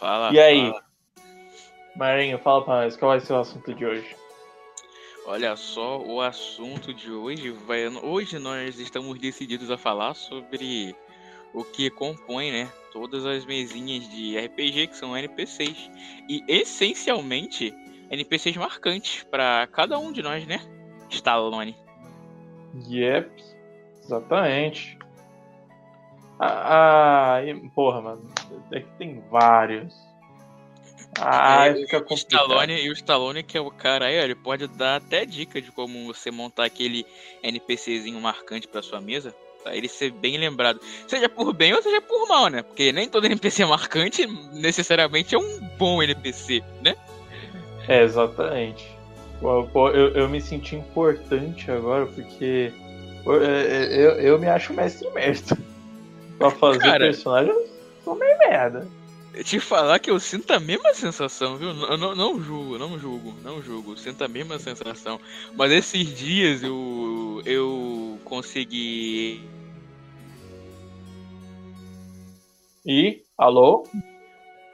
Fala. E aí? fala. Marinho, fala pra nós, qual vai ser o assunto de hoje? Olha só, o assunto de hoje vai. Hoje nós estamos decididos a falar sobre o que compõe, né? Todas as mesinhas de RPG que são NPCs. E essencialmente NPCs marcantes para cada um de nós, né? Stallone. Yep, exatamente. Ah, ah, porra, mano, é que tem vários. Ah, É, fica o. Stallone, e o Stallone, que é o cara aí, ele pode dar até dica de como você montar aquele NPCzinho marcante pra sua mesa, pra ele ser bem lembrado. Seja por bem ou seja por mal, né? Porque nem todo NPC marcante necessariamente é um bom NPC, né? É, exatamente. Pô, eu, eu me senti importante agora porque é, eu, eu me acho mestre merda. Pra fazer Cara. personagem, sou meio merda. Te falar que eu sinto a mesma sensação, viu? Eu não, não julgo, não julgo, não julgo. Sinto a mesma sensação. Mas esses dias eu, eu consegui E, alô?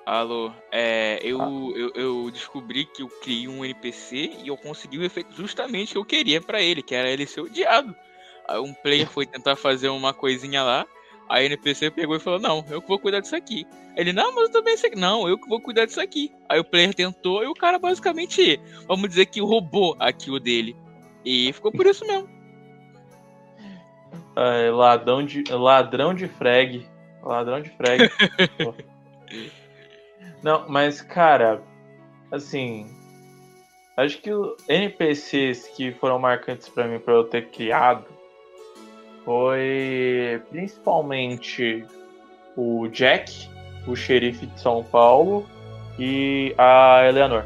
Alô, é, eu, eu, eu descobri que eu criei um NPC e eu consegui o efeito justamente que eu queria pra ele, que era ele ser odiado. Aí um player foi tentar fazer uma coisinha lá, aí o NPC pegou e falou, não, eu que vou cuidar disso aqui. Ele, não, mas eu também sei que não, eu que vou cuidar disso aqui. Aí o player tentou e o cara basicamente, vamos dizer que roubou aquilo dele. E ficou por isso mesmo. É, ladrão de ladrão de frag. Ladrão de frag. Não, mas cara, assim, acho que NPCs que foram marcantes pra mim pra eu ter criado foi principalmente o Jack, o xerife de São Paulo e a Eleanor.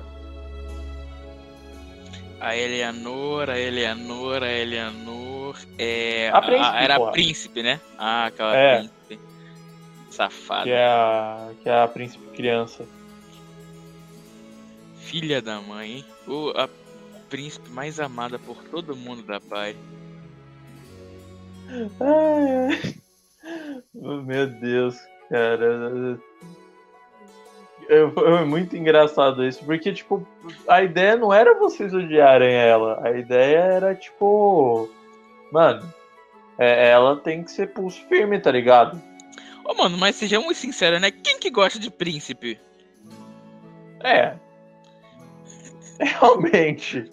A Eleanor, a Eleanor, a Eleanor. É, A príncipe, era porra. a príncipe, né? Ah, aquela É. príncipe. Safada. Que é a, que é a príncipe criança. Filha da mãe, hein? O, a príncipe mais amada por todo mundo da pai. Ai, ai. Meu Deus, cara. É, muito engraçado isso, porque, tipo, a ideia não era vocês odiarem ela. A ideia era, tipo. Mano, é, ela tem que ser pulso firme, tá ligado? Ô, mano, mas sejamos sinceros, né? Quem que gosta de príncipe? É. Realmente.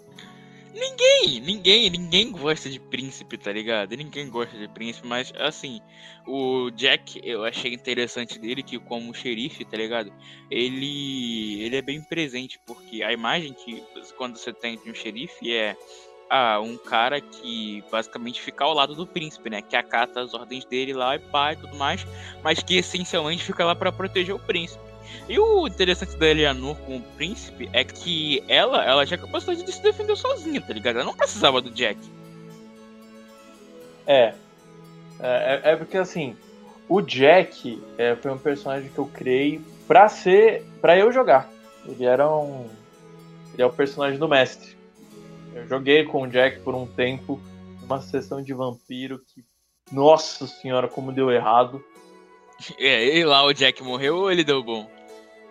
Ninguém, ninguém, ninguém gosta de príncipe, tá ligado? Ninguém gosta de príncipe, mas assim, o Jack, eu achei interessante dele que como xerife, tá ligado? Ele ele é bem presente, porque a imagem que quando você tem de um xerife é ah, um cara que basicamente fica ao lado do príncipe, né? Que acata as ordens dele lá e pá e tudo mais, mas que essencialmente fica lá pra proteger o príncipe. E o interessante da Eleanor com o príncipe é que ela, ela tinha capacidade de se defender sozinha, tá ligado? Ela não precisava do Jack. É. É, é porque assim, o Jack é, foi um personagem que eu criei pra ser. pra eu jogar. Ele era um. Ele é o personagem do mestre. Eu joguei com o Jack por um tempo, numa sessão de vampiro que. Nossa senhora, como deu errado. É, e lá o Jack morreu ou ele deu bom?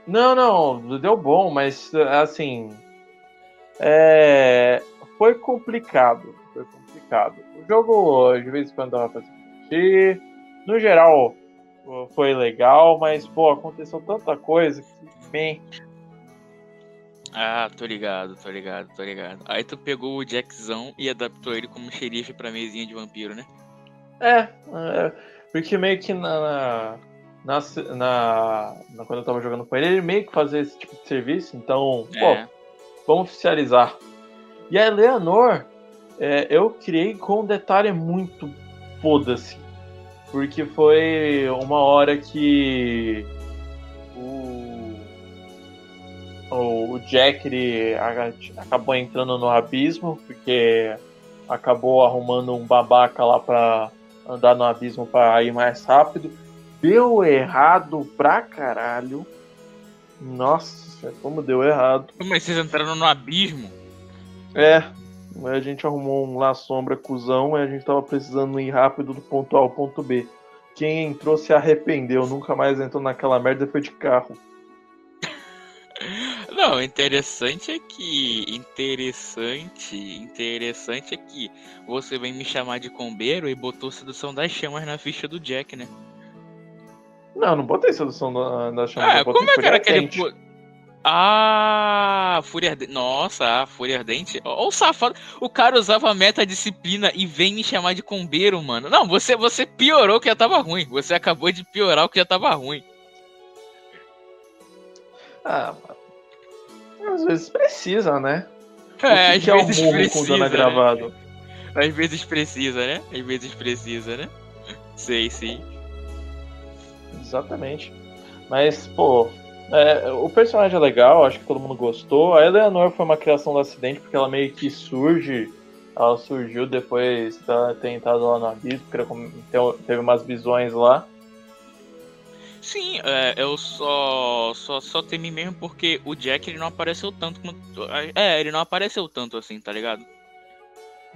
Não, não, deu bom, mas assim. É, foi complicado. Foi complicado. O jogo, de vez em quando, dava pra se divertir. No geral, foi legal, mas, pô, aconteceu tanta coisa que. bem, Ah, tô ligado, tô ligado, tô ligado. Aí tu pegou o Jackzão e adaptou ele como xerife pra mesinha de vampiro, né? É, é, porque meio que na, na, na, na- Quando eu tava jogando com ele, ele meio que fazia esse tipo de serviço, então, pô, É. vamos oficializar. E a Eleanor, é, eu criei com um detalhe muito foda-se. Porque foi uma hora que o, o Jack ele acabou entrando no abismo, porque acabou arrumando um babaca lá pra andar no abismo pra ir mais rápido. Deu errado pra caralho. Nossa, como deu errado. Mas vocês entraram no abismo? É, a gente arrumou um lá sombra cuzão e a gente tava precisando ir rápido do ponto A ao ponto B. Quem entrou se arrependeu, nunca mais entrou naquela merda e foi de carro. Não, interessante é que. Interessante. Interessante é que você vem me chamar de combeiro e botou Sedução das Chamas na ficha do Jack, né? Não, não botei Sedução da- das Chamas. Ah, como é que era aquele. Pu- Ah, Fúria Ardente. Nossa, Fúria Ardente. Ó, o safado. O cara usava metadisciplina e vem me chamar de combeiro, mano. Não, você, você piorou o que já tava ruim. Você acabou de piorar o que já tava ruim. Ah, mano. Às vezes precisa, né? É, que, às que é o vezes murro precisa. é né? gravado? Às vezes precisa, né? Às vezes precisa, né? Sei, sim. Exatamente. Mas, pô, é, o personagem é legal, acho que todo mundo gostou. A Eleanor foi uma criação do acidente, porque ela meio que surge. Ela surgiu depois de ter entrado lá no abismo, porque teve umas visões lá. Sim, é, eu só, só só temi mesmo porque o Jack ele não apareceu tanto quanto. É, ele não apareceu tanto assim, tá ligado?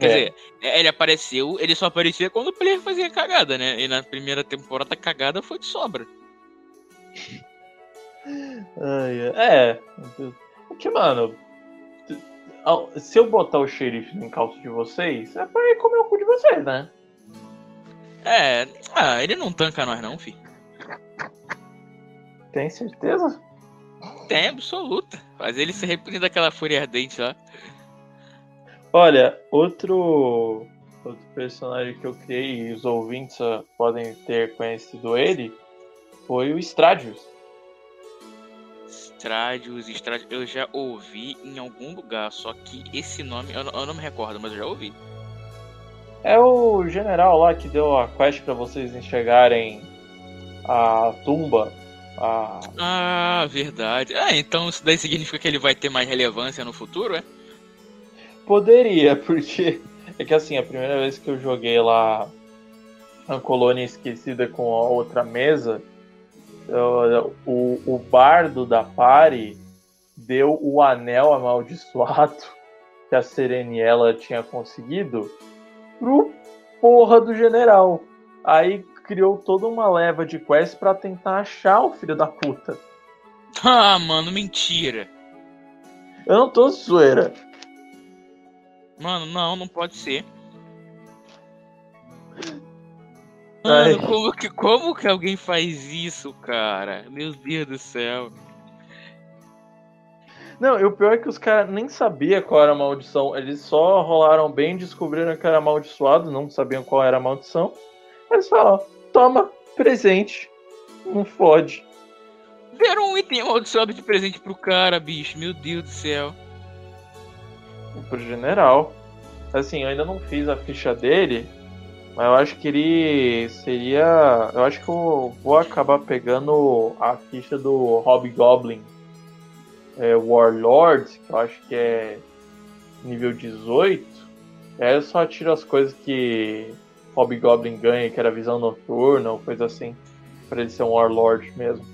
Quer É. dizer, é, ele apareceu, ele só aparecia quando o player fazia cagada, né? E na primeira temporada a cagada foi de sobra. Ai, é. Porque, mano, se eu botar o xerife no encalço de vocês, é pra ir comer o cu de vocês, né? É, ah, ele não tanca nós não, fi. Tem certeza? Tem absoluta. Faz ele se repunir daquela fúria ardente lá. Olha, outro, outro personagem que eu criei e os ouvintes ah, podem ter conhecido ele foi o Stradius. Stradius, Stradius, eu já ouvi em algum lugar, só que esse nome eu, não- eu não me recordo, mas eu já ouvi. É o general lá que deu a quest pra vocês enxergarem a tumba. A... Ah, verdade. Ah, então isso daí significa que ele vai ter mais relevância no futuro, é? Poderia, porque é que assim, a primeira vez que eu joguei lá a colônia esquecida com a outra mesa, eu- o, o bardo da Pari deu o anel amaldiçoado que a Sereniela tinha conseguido pro porra do general. Aí criou toda uma leva de quest pra tentar achar o filho da puta. Ah, mano, mentira. Eu não tô zoeira. Mano, não, não pode ser. Ai. Mano, como que, como que alguém faz isso, cara? Meu Deus do céu. Não, e o pior é que os caras nem sabiam qual era a maldição. Eles só rolaram bem, descobriram que era amaldiçoado, não sabiam qual era a maldição. Eles falaram, toma, presente. Não fode. Deram um item amaldiçoado de presente pro cara, bicho. Meu Deus do céu. Pro general. Assim, eu ainda não fiz a ficha dele, mas eu acho que ele seria. Eu acho que eu vou acabar pegando a ficha do Hobgoblin é, Warlord, que eu acho que é nível 18. E aí eu só tiro as coisas que Hobgoblin ganha, que era visão noturna ou coisa assim, pra ele ser um Warlord mesmo.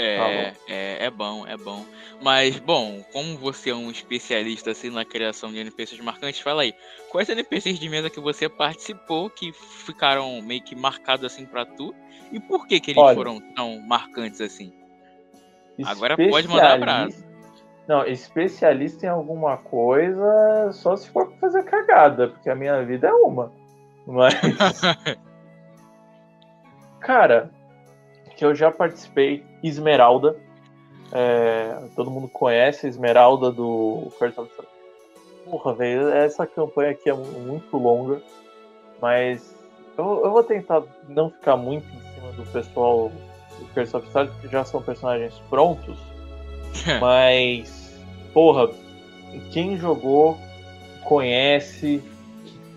É, é, é bom, é bom. Mas, bom, como você é um especialista assim na criação de NPCs marcantes, fala aí. Quais NPCs de mesa que você participou que ficaram meio que marcados assim pra tu? E por que que eles Olha. foram tão marcantes assim? Agora pode mandar abraço. Não, especialista em alguma coisa só se for pra fazer cagada, porque a minha vida é uma. Mas. Cara, que eu já participei, Esmeralda. É, todo mundo conhece a Esmeralda do of Porra, velho, essa campanha aqui é mu- muito longa, mas eu, eu vou tentar não ficar muito em cima do pessoal do Curse of Stars, porque já são personagens prontos. Mas, porra, quem jogou conhece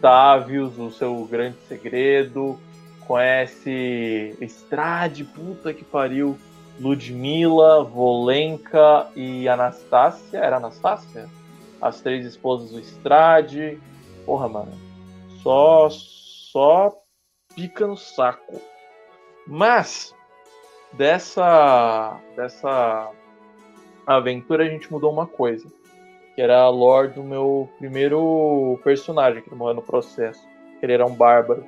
Tavius, o seu grande segredo, conhece Estrade, puta que pariu, Ludmilla, Volenka e Anastácia. Era Anastácia? As três esposas do Estrade. Porra, mano. Só, só pica no saco. Mas, dessa, dessa aventura a gente mudou uma coisa. Que era a lore do meu primeiro personagem que morreu no processo. Que ele era um bárbaro.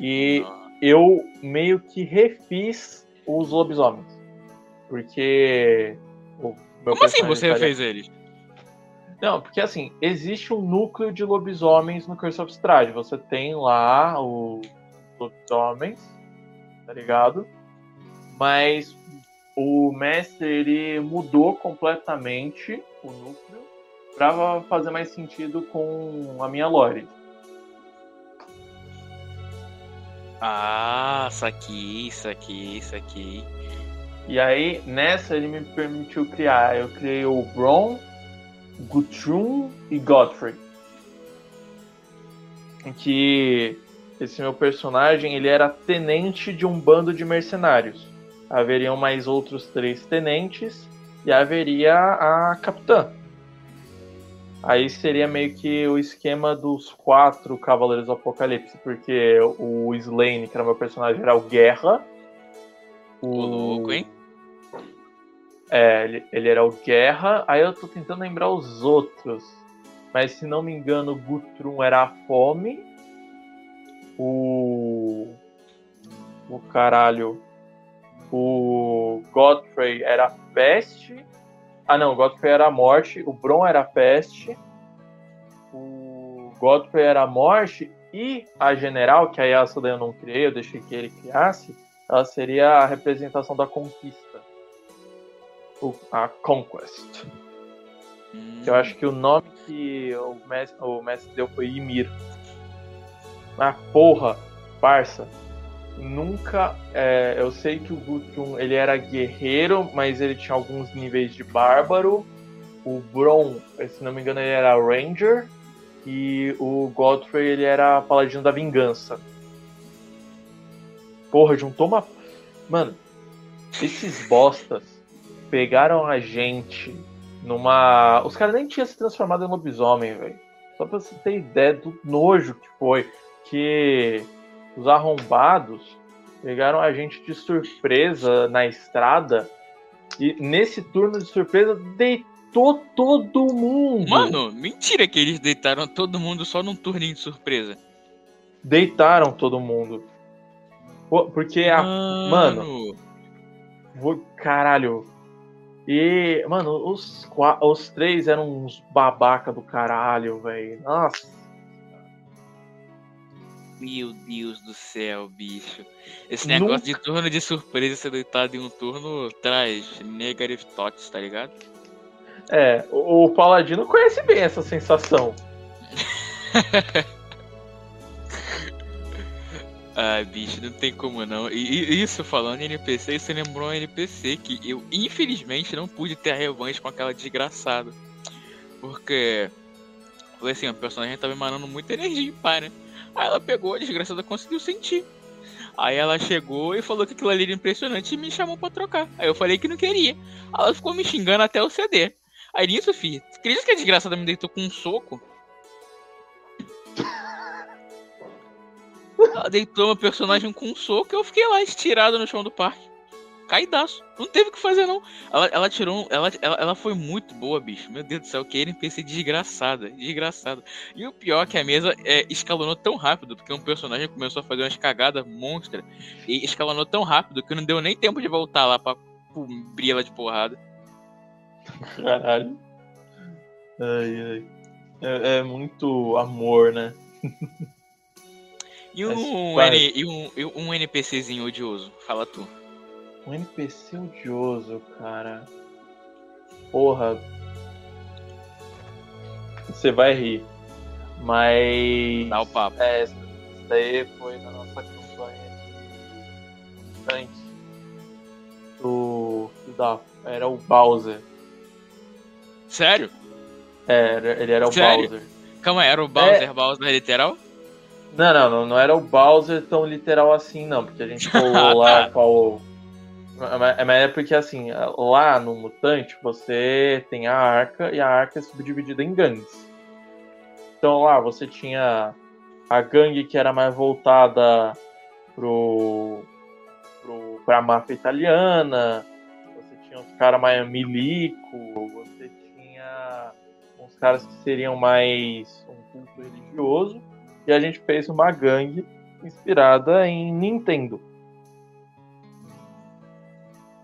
E eu meio que refiz os lobisomens. Porque. Como assim você estaria... fez eles? Não, porque assim, existe um núcleo de lobisomens no Curse of Strahd. Você tem lá os lobisomens, tá ligado? Mas o mestre ele mudou completamente o núcleo para fazer mais sentido com a minha lore. Ah, isso aqui, isso aqui, isso aqui. E aí, nessa ele me permitiu criar. Eu criei o Bron, Guthrum e Godfrey. Em que esse meu personagem ele era tenente de um bando de mercenários. Haveriam mais outros três tenentes e haveria a capitã. Aí seria meio que o esquema dos quatro Cavaleiros do Apocalipse, porque o Slane, que era meu personagem, era o Guerra. O, louco, hein? É, ele, ele era o Guerra. Aí eu tô tentando lembrar os outros. Mas se não me engano, o Guthrum era a Fome. O. O caralho. O Godfrey era a Peste. Ah, não, o Godfrey era a Morte. O Bron era a Peste. O Godfrey era a Morte. E a General, que essa daí eu não criei, eu deixei que ele criasse, ela seria a representação da conquista o, a Conquest. Hum. Eu acho que o nome que o mestre, o mestre deu foi Ymir. Ah, porra, parça. Nunca. É, eu sei que o Guthrum ele era guerreiro, mas ele tinha alguns níveis de bárbaro. O Bron, se não me engano, ele era Ranger. E o Godfrey ele era paladino da vingança. Porra, juntou uma. Mano, esses bostas pegaram a gente numa. Os caras nem tinham se transformado em lobisomem, velho. Só pra você ter ideia do nojo que foi. Que os arrombados pegaram a gente de surpresa na estrada. E nesse turno de surpresa deitou todo mundo. Mano, mentira que eles deitaram todo mundo só num turninho de surpresa. Deitaram todo mundo. Porque a. Mano. mano caralho, e, mano, os, os três eram uns babaca do caralho, velho. Nossa. Meu Deus do céu, bicho. Esse negócio Nunca... de turno de surpresa ser deitado em um turno traz negative thoughts, tá ligado? É, o, o Paladino conhece bem essa sensação. Ah, bicho, não tem como não. E, isso falando em NPC, isso lembrou um NPC que eu infelizmente não pude ter a revanche com aquela desgraçada. Porque foi assim, a personagem tava emanando muita energia em pai, né? Aí ela pegou, a desgraçada conseguiu sentir. Aí ela chegou e falou que aquilo ali era impressionante e me chamou pra trocar. Aí eu falei que não queria. Ela ficou me xingando até eu ceder. Aí nisso, filho, acredita que a desgraçada me deitou com um soco? Ela deitou meu personagem com um soco e eu fiquei lá estirado no chão do parque. Caidaço. Não teve o que fazer, não. Ela, ela tirou. Ela, ela, ela foi muito boa, bicho. Meu Deus do céu, que NPC desgraçada. Desgraçada. E o pior é que a mesa é, escalonou tão rápido, porque um personagem começou a fazer umas cagadas monstras. E escalonou tão rápido que não deu nem tempo de voltar lá pra cobrir ela de porrada. Caralho. Ai, ai. É, é muito amor, né? E um, N, e um, e um NPCzinho odioso? Fala tu. Um NPC odioso, cara. Porra. Você vai rir. Mas. Dá o papo. É, isso daí foi na nossa campanha de tanque. Do. Da, era o Bowser. Sério? É, ele era o Sério? Bowser. Calma era o Bowser, é... Bowser literal? Não, não, não, não, era o Bowser tão literal assim, não, porque a gente colou lá qual. Mas é porque assim, lá no Mutante você tem a arca e a arca é subdividida em gangues. Então lá você tinha a gangue que era mais voltada pro, pro, pra máfia italiana, você tinha os caras mais milico, você tinha uns caras que seriam mais um culto religioso e a gente fez uma gangue inspirada em Nintendo.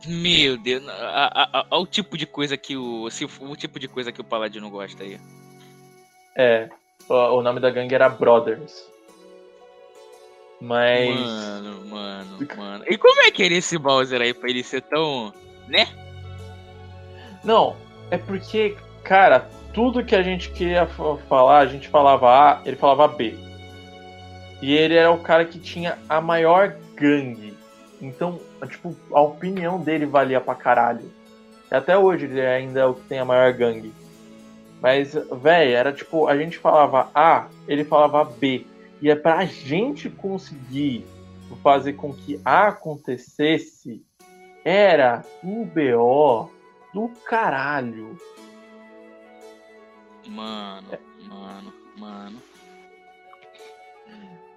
Meu Deus, olha o tipo de coisa que o. Se, o tipo de coisa que o Paladino gosta aí. É. O, o nome da gangue era Brothers. Mas. Mano, mano, mano. E como é que era esse Bowser aí pra ele ser tão. né? Não, é porque, cara, tudo que a gente queria falar, a gente falava A, ele falava B. E ele era o cara que tinha a maior gangue. Então, tipo, a opinião dele valia pra caralho. Até hoje ele ainda é o que tem a maior gangue. Mas, velho, era tipo, a gente falava A, ele falava B. E é pra gente conseguir fazer com que A acontecesse, era um BO do caralho. Mano, é. mano, mano.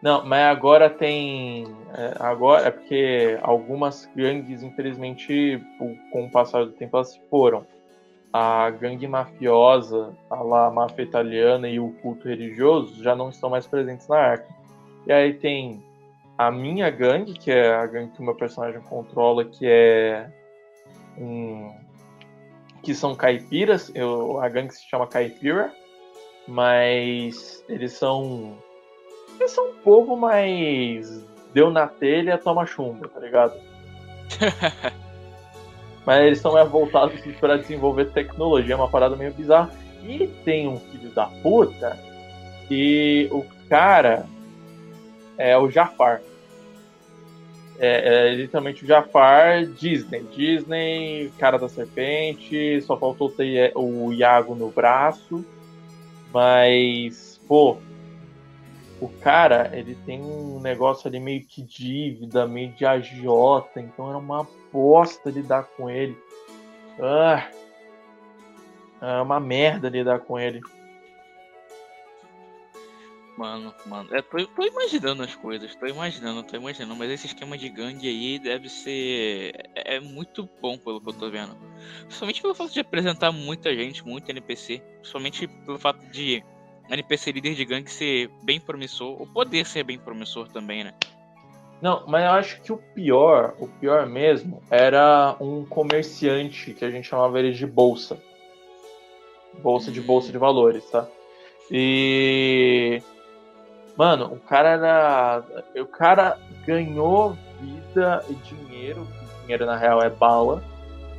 Não, mas agora tem. É, agora é porque algumas gangues, infelizmente, com o passar do tempo, elas se foram. A gangue mafiosa, a lá, máfia italiana e o culto religioso já não estão mais presentes na arca. E aí tem a minha gangue, que é a gangue que o meu personagem controla, que é um, que são caipiras, eu, a gangue se chama Caipira, mas eles são eles são um povo mais deu na telha, toma chumbo, tá ligado? mas eles são mais voltados para desenvolver tecnologia, é uma parada meio bizarra. E tem um filho da puta que o cara é o Jafar. É, é literalmente o Jafar Disney. Disney, cara da serpente, só faltou ter o Iago no braço. Mas, pô, o cara, ele tem um negócio ali meio que dívida, meio de agiota, então era uma bosta lidar com ele. Ah, é uma merda lidar com ele. Mano, mano, eu tô, tô, imaginando as coisas, tô imaginando, tô imaginando, mas esse esquema de gangue aí deve ser. É, é muito bom pelo que eu tô vendo. Somente pelo fato de apresentar muita gente, muito NPC. Somente pelo fato de NPC líder de gangue ser bem promissor, ou poder ser bem promissor também, né? Não, mas eu acho que o pior, o pior mesmo, era um comerciante que a gente chamava ele de bolsa. Bolsa de bolsa de valores, tá? E Mano, o cara era. O cara ganhou vida e dinheiro. Dinheiro na real é bala.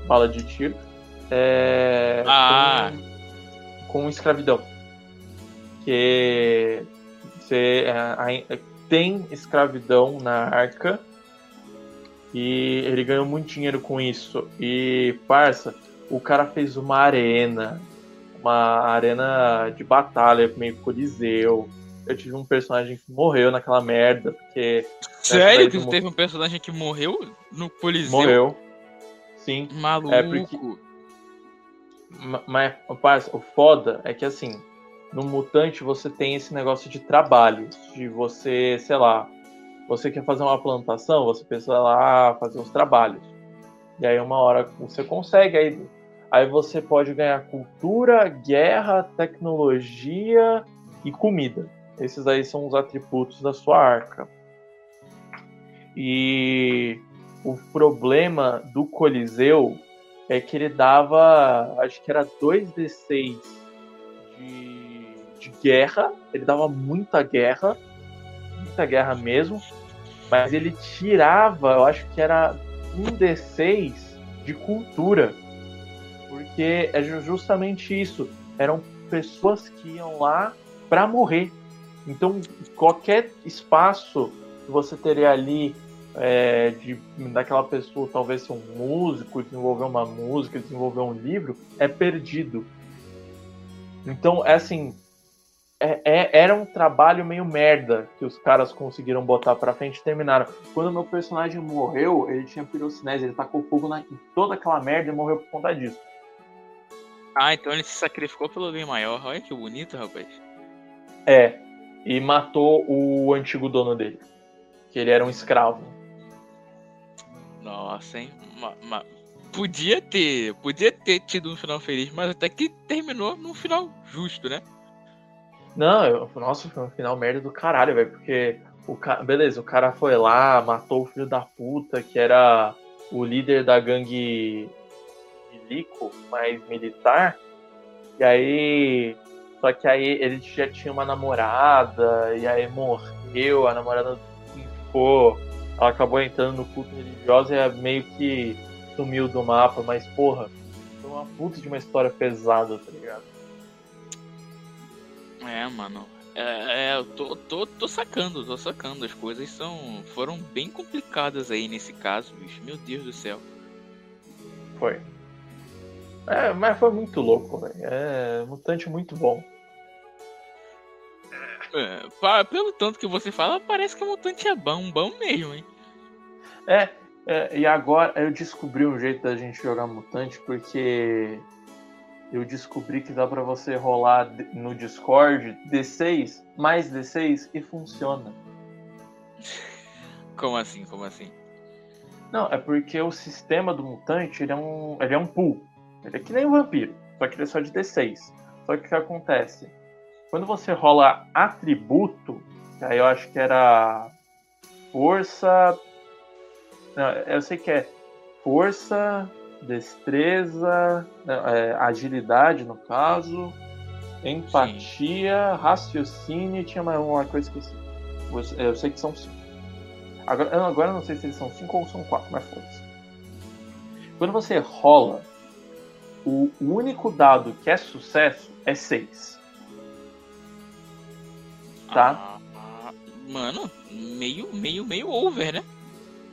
Bala de tiro. É, ah. com, com escravidão. Que você, é, tem escravidão na arca. E ele ganhou muito dinheiro com isso. E, parça, o cara fez uma arena. Uma arena de batalha, meio coliseu eu tive um personagem que morreu naquela merda, porque. Sério que teve um personagem que morreu no Coliseu? Morreu. Sim. Maluco. É porque. Mas, rapaz, o foda é que assim, no Mutante você tem esse negócio de trabalho, de você, sei lá, você quer fazer uma plantação, você precisa lá fazer os trabalhos. E aí uma hora você consegue, aí, aí você pode ganhar cultura, guerra, tecnologia e comida. Esses aí são os atributos da sua arca. E o problema do Coliseu é que ele dava, acho que era 2d6 de, de guerra, ele dava muita guerra, muita guerra mesmo, mas ele tirava, eu acho que era 1d6 de cultura, porque é justamente isso, eram pessoas que iam lá para morrer. Então, qualquer espaço que você teria ali é, de, daquela pessoa talvez ser um músico, desenvolver uma música, desenvolver um livro, é perdido. Então, é assim, é, é, era um trabalho meio merda que os caras conseguiram botar pra frente e terminaram. Quando o meu personagem morreu, ele tinha pirocinese, ele tacou fogo na, em toda aquela merda e morreu por conta disso. Ah, então ele se sacrificou pelo bem maior. Olha que bonito, rapaz. É, e matou o antigo dono dele, que ele era um escravo. Nossa, hein? Ma, ma, podia ter, podia ter tido um final feliz, mas até que terminou num final justo, né? Não, eu, nossa, foi um final merda do caralho, velho, porque o cara, beleza, o cara foi lá, matou o filho da puta, que era o líder da gangue milico, mais militar. E aí. Só que aí ele já tinha uma namorada, e aí morreu, a namorada ficou. Ela acabou entrando no culto religioso e é meio que sumiu do mapa, mas porra, foi uma puta de uma história pesada, tá ligado? É, mano. É, é, eu tô, tô, tô sacando, tô sacando. As coisas são foram bem complicadas aí nesse caso, bicho. Meu Deus do céu. Foi. É, mas foi muito louco, velho. É mutante muito bom. É, pelo tanto que você fala, parece que o mutante é bom, bom mesmo, hein? É, é, e agora eu descobri um jeito da gente jogar mutante, porque eu descobri que dá para você rolar no Discord D6 mais D6 e funciona. Como assim? Como assim? Não, é porque o sistema do mutante ele é um, ele é um pool. Ele é que nem um vampiro, só que ele é só de D6. Só que o que acontece? Quando você rola atributo, que aí eu acho que era força. Não, eu sei que é força, destreza, é, agilidade no caso, empatia, Sim. raciocínio, tinha mais uma coisa que eu, eu sei que são cinco. Agora, agora eu não sei se eles são cinco ou são quatro, mas foda-se. Quando você rola, o único dado que é sucesso é 6. Tá? Ah, mano, meio, meio, meio over, né?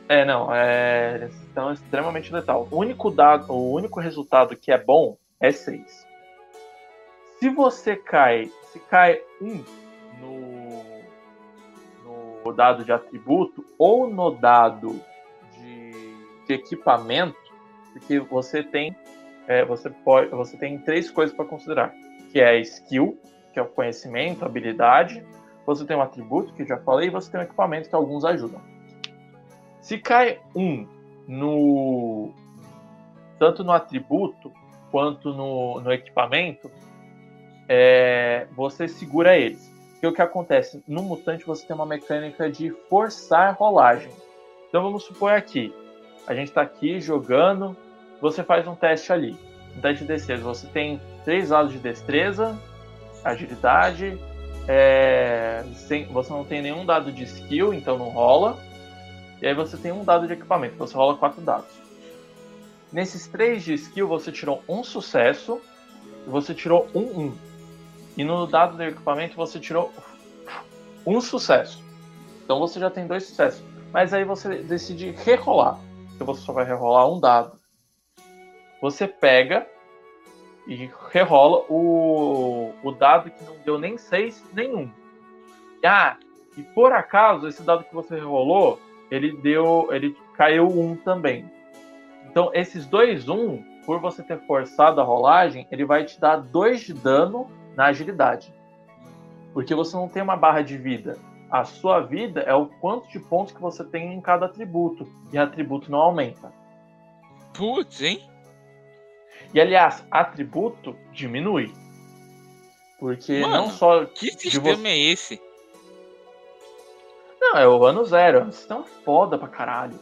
É, não, é então é extremamente letal. O único dado, o único resultado que é bom é 6. Se você cai, se cai 1 um no, no dado de atributo ou no dado de, de equipamento, porque você tem é, você pode, você tem três coisas para considerar, que é skill, que é o conhecimento, habilidade, você tem um atributo que já falei, e você tem um equipamento que alguns ajudam. Se cai um no tanto no atributo quanto no, no equipamento, é, você segura eles. O que acontece? No mutante você tem uma mecânica de forçar a rolagem. Então vamos supor aqui, a gente está aqui jogando, você faz um teste ali. Um teste de destreza. Você tem três lados de destreza, agilidade, é, sem, você não tem nenhum dado de skill, então não rola. E aí você tem um dado de equipamento, você rola quatro dados. Nesses três de skill você tirou um sucesso e você tirou um um. E no dado de equipamento você tirou um sucesso. Então você já tem dois sucessos. Mas aí você decide rerolar. Então você só vai rerolar um dado. Você pega e rerola o, o dado que não deu nem seis, nem um. Ah, e por acaso esse dado que você rerolou ele deu, ele caiu um também. Então, esses dois um, por você ter forçado a rolagem, ele vai te dar dois de dano na agilidade. Porque você não tem uma barra de vida. A sua vida é o quanto de pontos que você tem em cada atributo. E atributo não aumenta. Putz, hein? E aliás, atributo diminui. Porque Mano, não só. Que sistema você... é esse? Não, é o ano zero. É um sistema foda pra caralho.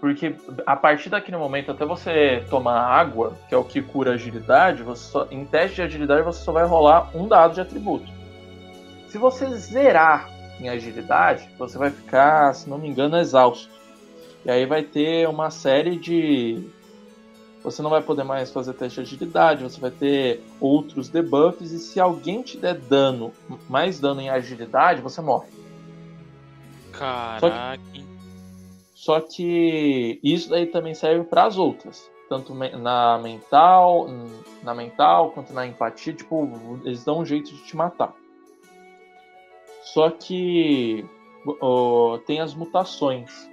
Porque a partir daquele momento, até você tomar água, que é o que cura agilidade, você só, em teste de agilidade você só vai rolar um dado de atributo. Se você zerar em agilidade, você vai ficar, se não me engano, exausto. E aí vai ter uma série de. Você não vai poder mais fazer teste de agilidade, você vai ter outros debuffs, e se alguém te der dano, mais dano em agilidade, você morre. Caraca. Só que, só que isso daí também serve para as outras. Tanto na mental, na mental quanto na empatia, tipo, eles dão um jeito de te matar. Só que tem as mutações.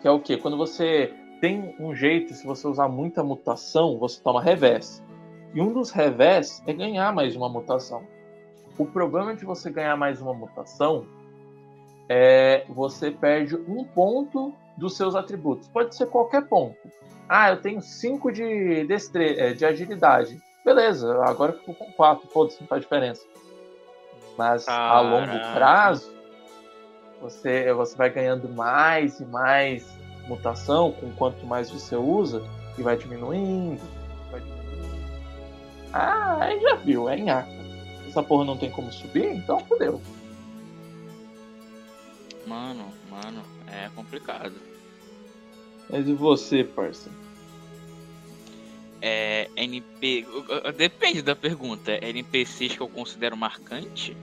Que é o que? Quando você tem um jeito, se você usar muita mutação, você toma revés. E um dos revés é ganhar mais uma mutação. O problema de você ganhar mais uma mutação é, você perde um ponto dos seus atributos. Pode ser qualquer ponto. Ah, eu tenho 5 de, destre é, de agilidade. Beleza, agora eu fico com 4. Foda-se, não faz diferença. Mas a longo prazo, você, você vai ganhando mais e mais mutação, com quanto mais você usa, e vai diminuindo, vai diminuindo. Ah, aí já viu, é nhaca. Essa porra não tem como subir, então fodeu. Mano, mano, é complicado. Mas e você, parça? É, NP. Depende da pergunta. É NPCs que eu considero marcante?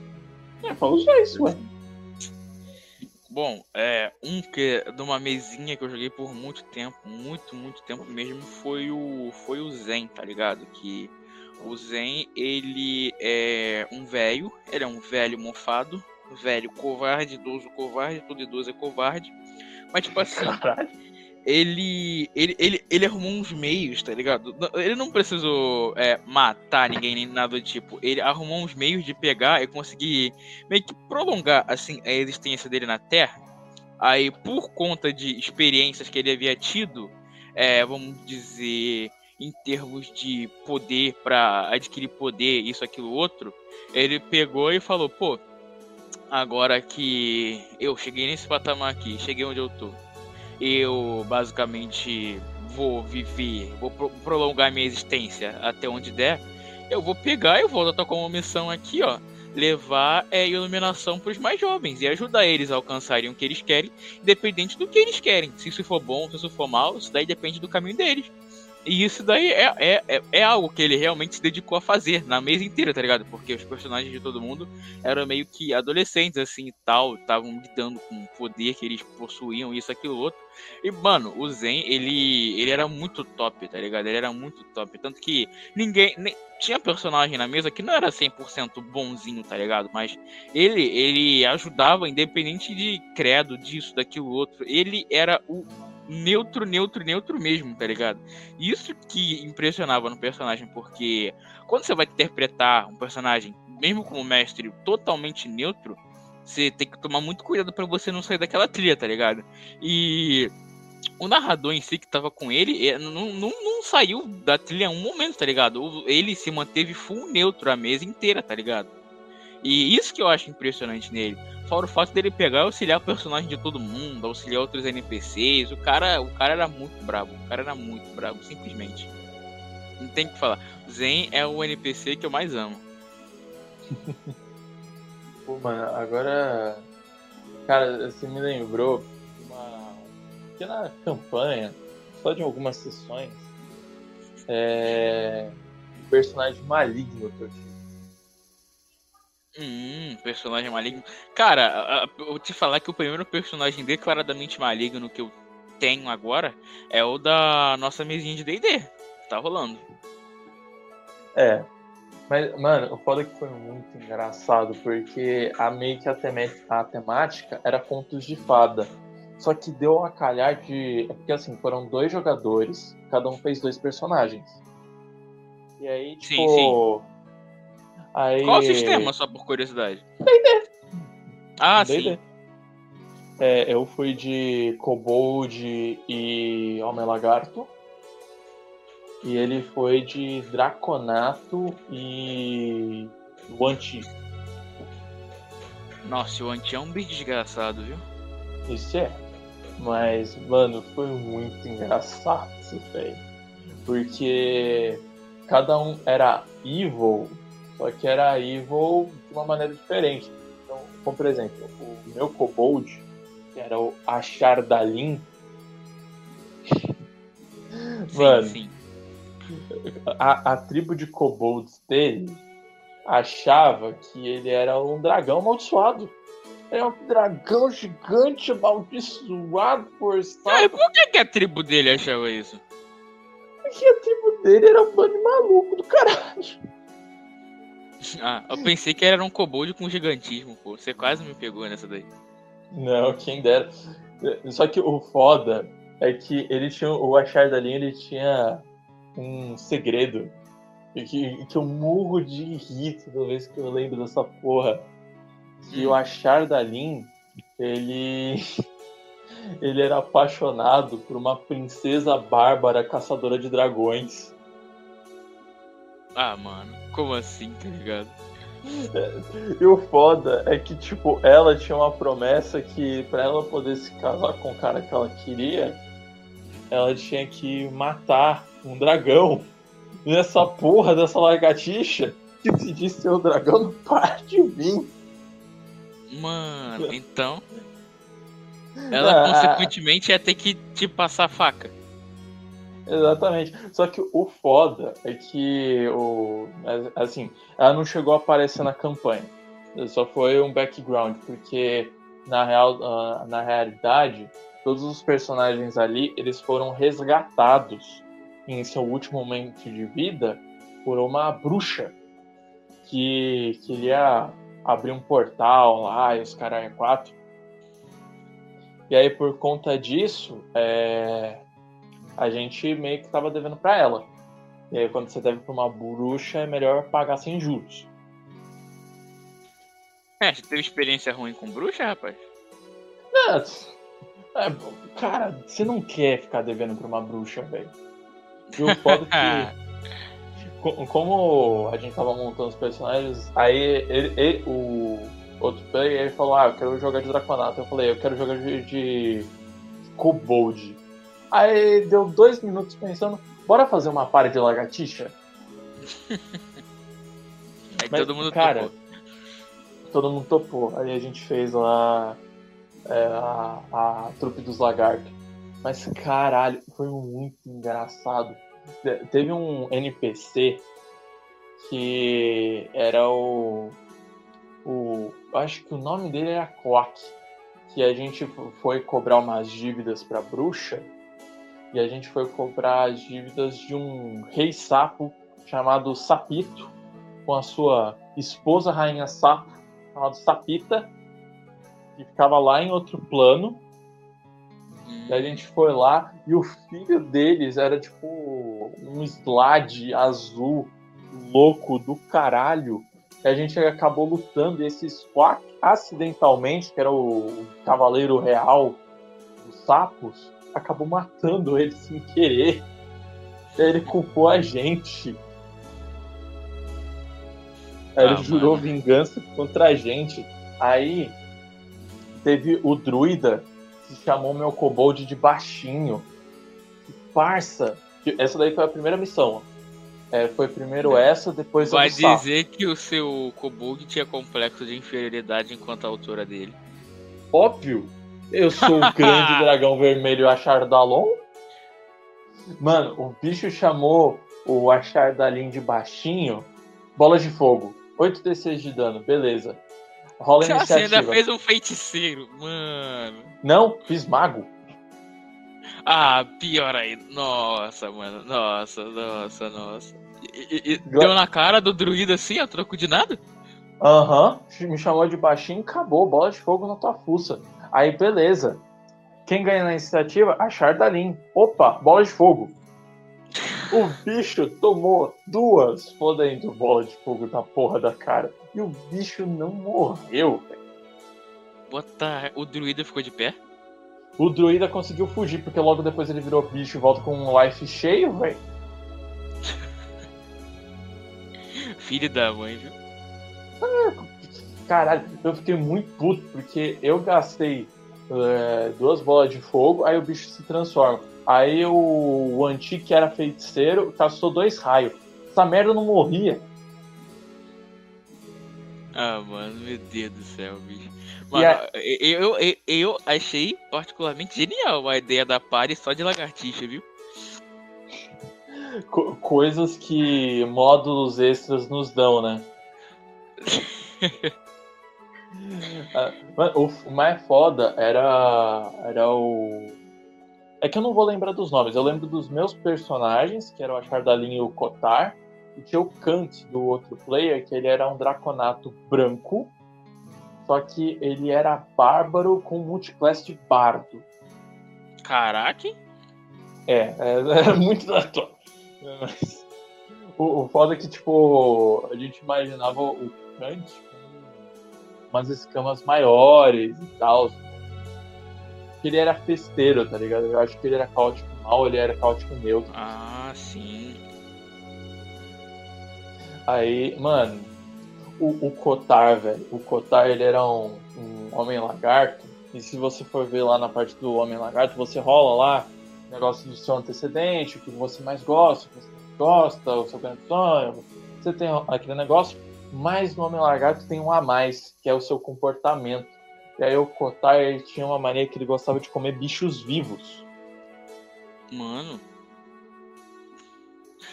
É, fala os dois, ué. Bom, é, um que de uma mesinha que eu joguei por muito tempo, muito, muito tempo mesmo, foi o foi o Zen, tá ligado? Que o Zen, ele é um velho, ele é um velho mofado, velho covarde, idoso covarde, todo idoso é covarde. Mas tipo assim, ele, ele, ele, ele arrumou uns meios, tá ligado? Ele não precisou é, matar ninguém nem nada do tipo. Ele arrumou uns meios de pegar e conseguir meio que prolongar assim a existência dele na Terra. Aí, por conta de experiências que ele havia tido, é, vamos dizer, em termos de poder para adquirir poder, isso, aquilo, outro, ele pegou e falou: pô, agora que eu cheguei nesse patamar aqui, cheguei onde eu tô eu basicamente vou viver, vou prolongar minha existência até onde der, eu vou pegar e vou adotar como missão aqui, ó, levar é, iluminação para os mais jovens e ajudar eles a alcançarem o que eles querem, independente do que eles querem. Se isso for bom, se isso for mal, isso daí depende do caminho deles. E isso daí é, é, é, é, algo que ele realmente se dedicou a fazer na mesa inteira, tá ligado? Porque os personagens de todo mundo eram meio que adolescentes, assim e tal, estavam lidando com o poder que eles possuíam, isso, aquilo, outro. E, mano, o Zen, ele, ele era muito top, tá ligado? Ele era muito top. Tanto que ninguém. Nem, tinha personagem na mesa que não era 100% bonzinho, tá ligado? Mas ele, ele ajudava, independente de credo, disso, daquilo, outro. Ele era o neutro, neutro, neutro mesmo, tá ligado? Isso que impressionava no personagem, porque quando você vai interpretar um personagem, mesmo como mestre, totalmente neutro, você tem que tomar muito cuidado para você não sair daquela trilha, tá ligado? E o narrador em si que tava com ele é, não, não, não saiu da trilha um momento, tá ligado? Ele se manteve full neutro a mesa inteira, tá ligado? E isso que eu acho impressionante nele. Fora o fato dele pegar e auxiliar o personagem de todo mundo, auxiliar outros NPCs. O cara, o cara era muito brabo. O cara era muito brabo, simplesmente. Não tem o que falar. Zen é o NPC que eu mais amo. Pô, mano, agora. Cara, você me lembrou uma pequena campanha, só de algumas sessões. É. Um personagem maligno que eu tive Hum, personagem maligno. Cara, eu vou te falar que o primeiro personagem declaradamente maligno que eu tenho agora é o da nossa mesinha de DD. Tá rolando. É. Mas, mano, o foda é que foi muito engraçado, porque a meio que a, a temática era contos de fada. Só que deu a calhar de. É porque assim, foram dois jogadores, cada um fez dois personagens. E aí, tipo. Sim, sim Aí... Qual o sistema, só por curiosidade? D&D. Ah, sim. É, eu fui de Kobold e Homem Lagarto. E ele foi de Draconato e o Anti. Nossa, o Anti é um bicho desgraçado, viu? Isso é. Mas, mano, foi muito engraçado isso, velho. Porque cada um era evil só que era evil de uma maneira diferente. Então, como por exemplo, o meu kobold, que era o Achardalin. Mano, sim. A, a tribo de kobolds dele achava que ele era um dragão amaldiçoado. É um dragão gigante amaldiçoado por estar. É, por que, que a tribo dele achava isso? Porque a tribo dele era um bando maluco do caralho. Ah, eu pensei que era um kobold com gigantismo, pô. Você quase me pegou nessa daí. Não, quem dera. Só que o foda é que ele tinha. O Achar da linha ele tinha um segredo. E que, que eu morro de rir toda vez que eu lembro dessa porra. Que o Achar da Lin, ele. ele era apaixonado por uma princesa bárbara caçadora de dragões. Ah, mano, como assim, tá ligado? E o foda é que, tipo, ela tinha uma promessa que para ela poder se casar com o cara que ela queria, ela tinha que matar um dragão. Nessa porra dessa lagartixa que se diz ser o dragão não para de vir. Mano, então. Ela ah, consequentemente ia ter que te passar a faca. Exatamente. Só que o foda é que o assim, ela não chegou a aparecer na campanha. Só foi um background, porque na real, ah, na realidade, todos os personagens ali, eles foram resgatados em seu último momento de vida por uma bruxa que queria abrir um portal lá e os caras quatro. E aí por conta disso, é, a gente meio que tava devendo para ela. E aí quando você deve pra uma bruxa, é melhor pagar sem juros. É, você teve experiência ruim com bruxa, rapaz? Não, é, cara, você não quer ficar devendo pra uma bruxa, velho. E o foda que. Como a gente tava montando os personagens, aí ele, ele, o outro player ele falou: Ah, eu quero jogar de Draconato. Eu falei: Eu quero jogar de, de Kobold. Aí deu dois minutos pensando: Bora fazer uma party de lagartixa? Aí Mas, todo mundo cara, topou. Todo mundo topou. Aí a gente fez lá é, a, a trupe dos lagartos. Mas caralho, foi muito engraçado. Teve um NPC que era o. o acho que o nome dele era Quack. Que a gente foi cobrar umas dívidas pra bruxa. E a gente foi cobrar as dívidas de um rei sapo chamado Sapito, com a sua esposa rainha sapo, chamada Sapita, que ficava lá em outro plano. Hum. a gente foi lá e o filho deles era tipo um slade azul louco do caralho. E a gente acabou lutando e esse Squawk, acidentalmente, que era o cavaleiro real dos sapos, acabou matando ele sem querer. Aí ele culpou a gente. Aí ele ah, jurou mano. vingança contra a gente. Aí Teve o druida que chamou meu kobold de baixinho. Parça! Essa daí foi a primeira missão. É, foi primeiro é. essa, depois Vai dizer que o seu kobold tinha complexo de inferioridade enquanto a altura dele. Óbvio! Eu sou o grande dragão vermelho Achardalon. Mano, o bicho chamou o Achardalin de baixinho. Bola de fogo. 8 d de dano, beleza. Rola iniciativa. Você ainda fez um feiticeiro, mano. Não, fiz mago. Ah, pior aí. Nossa, mano. Nossa, nossa, nossa. E, e, deu na cara do druida assim, a troco de nada? Aham. Uhum. Me chamou de baixinho acabou. Bola de fogo na tua fuça. Aí, beleza. Quem ganha na iniciativa? A Chardalin. Opa, bola de fogo. O bicho tomou duas fodendo bola de fogo na porra da cara. E o bicho não morreu, velho. Bota. O druida ficou de pé? O druida conseguiu fugir, porque logo depois ele virou bicho e volta com um life cheio, velho. Filho da mãe, viu? Caralho, eu fiquei muito puto, porque eu gastei é, duas bolas de fogo, aí o bicho se transforma. Aí o, o antigo que era feiticeiro castou dois raios. Essa merda não morria. Ah, mano, meu Deus do céu, bicho. Mano, a... eu, eu, eu achei particularmente genial a ideia da party só de lagartixa, viu? Co coisas que módulos extras nos dão, né? ah, o mais foda era, era o. É que eu não vou lembrar dos nomes, eu lembro dos meus personagens, que eram a Chardalin e o Kotar. E tinha o Kant do outro player, que ele era um draconato branco, só que ele era bárbaro com multiclass de bardo. Caraca! É, é era muito da Mas o, o foda é que, tipo, a gente imaginava o Kant umas escamas maiores e tal. Ele era festeiro, tá ligado? Eu acho que ele era caótico mal, ele era caótico neutro. Ah, sim. Aí, mano, o, o Kotar, velho, o Kotar ele era um, um homem lagarto. E se você for ver lá na parte do homem lagarto, você rola lá negócio do seu antecedente, o que você mais gosta, o que você gosta, o seu grande sonho. Você tem aquele negócio, mas no Homem Lagarto tem um a mais, que é o seu comportamento. E aí o Kotar ele tinha uma mania que ele gostava de comer bichos vivos. Mano.